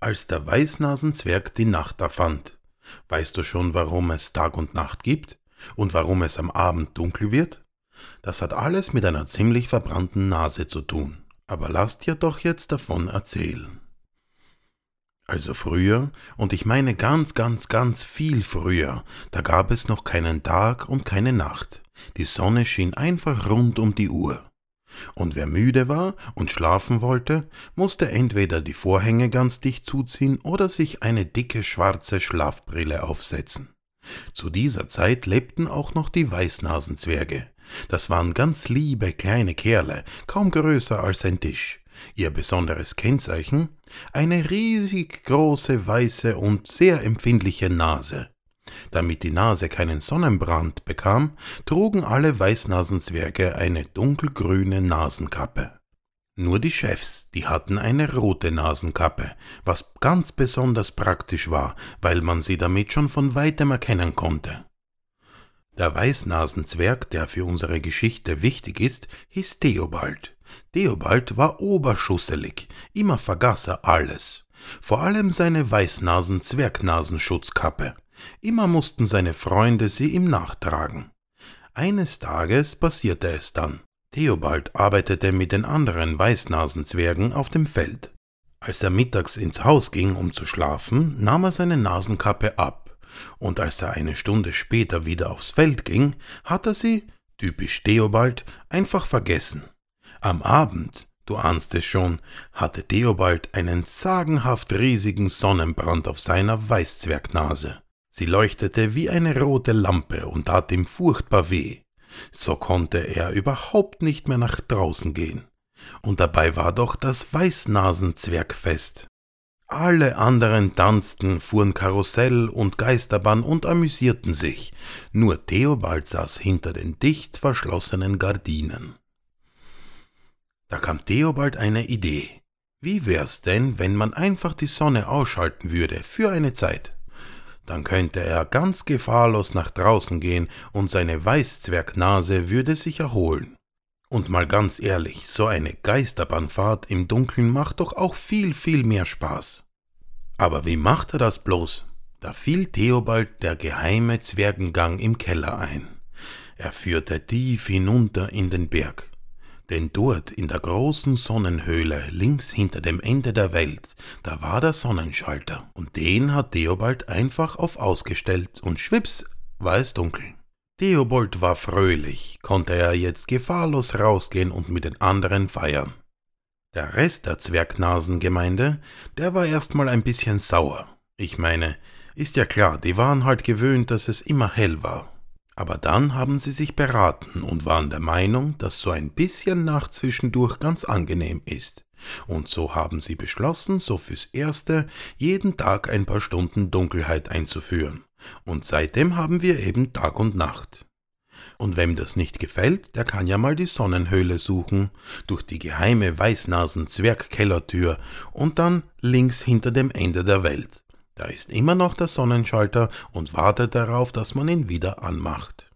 als der Weißnasenzwerg die Nacht erfand. Weißt du schon, warum es Tag und Nacht gibt und warum es am Abend dunkel wird? Das hat alles mit einer ziemlich verbrannten Nase zu tun. Aber lass dir doch jetzt davon erzählen. Also früher, und ich meine ganz, ganz, ganz viel früher, da gab es noch keinen Tag und keine Nacht. Die Sonne schien einfach rund um die Uhr. Und wer müde war und schlafen wollte, musste entweder die Vorhänge ganz dicht zuziehen oder sich eine dicke schwarze Schlafbrille aufsetzen. Zu dieser Zeit lebten auch noch die Weißnasenzwerge. Das waren ganz liebe kleine Kerle, kaum größer als ein Tisch. Ihr besonderes Kennzeichen? Eine riesig große, weiße und sehr empfindliche Nase. Damit die Nase keinen Sonnenbrand bekam, trugen alle Weißnasenzwerge eine dunkelgrüne Nasenkappe. Nur die Chefs, die hatten eine rote Nasenkappe, was ganz besonders praktisch war, weil man sie damit schon von weitem erkennen konnte. Der Weißnasenzwerg, der für unsere Geschichte wichtig ist, hieß Theobald. Theobald war oberschusselig, immer vergaß er alles. Vor allem seine Weißnasen-Zwergnasenschutzkappe. Immer mussten seine Freunde sie ihm nachtragen. Eines Tages passierte es dann. Theobald arbeitete mit den anderen Weißnasenzwergen auf dem Feld. Als er mittags ins Haus ging, um zu schlafen, nahm er seine Nasenkappe ab, und als er eine Stunde später wieder aufs Feld ging, hat er sie, typisch Theobald, einfach vergessen. Am Abend, du ahnst es schon, hatte Theobald einen sagenhaft riesigen Sonnenbrand auf seiner Weißzwergnase. Sie leuchtete wie eine rote Lampe und tat ihm furchtbar weh. So konnte er überhaupt nicht mehr nach draußen gehen. Und dabei war doch das Weißnasenzwergfest. Alle anderen tanzten, fuhren Karussell und Geisterbahn und amüsierten sich, nur Theobald saß hinter den dicht verschlossenen Gardinen. Da kam Theobald eine Idee. Wie wär's denn, wenn man einfach die Sonne ausschalten würde für eine Zeit? Dann könnte er ganz gefahrlos nach draußen gehen und seine Weißzwergnase würde sich erholen. Und mal ganz ehrlich, so eine Geisterbahnfahrt im Dunkeln macht doch auch viel, viel mehr Spaß. Aber wie macht er das bloß? Da fiel Theobald der geheime Zwergengang im Keller ein. Er führte tief hinunter in den Berg. Denn dort in der großen Sonnenhöhle links hinter dem Ende der Welt, da war der Sonnenschalter, und den hat Theobald einfach auf ausgestellt, und schwips war es dunkel. Theobald war fröhlich, konnte er jetzt gefahrlos rausgehen und mit den anderen feiern. Der Rest der Zwergnasengemeinde, der war erstmal ein bisschen sauer. Ich meine, ist ja klar, die waren halt gewöhnt, dass es immer hell war. Aber dann haben sie sich beraten und waren der Meinung, dass so ein bisschen Nacht zwischendurch ganz angenehm ist. Und so haben sie beschlossen, so fürs Erste jeden Tag ein paar Stunden Dunkelheit einzuführen. Und seitdem haben wir eben Tag und Nacht. Und wem das nicht gefällt, der kann ja mal die Sonnenhöhle suchen, durch die geheime Weißnasen-Zwergkellertür und dann links hinter dem Ende der Welt. Da ist immer noch der Sonnenschalter und wartet darauf, dass man ihn wieder anmacht.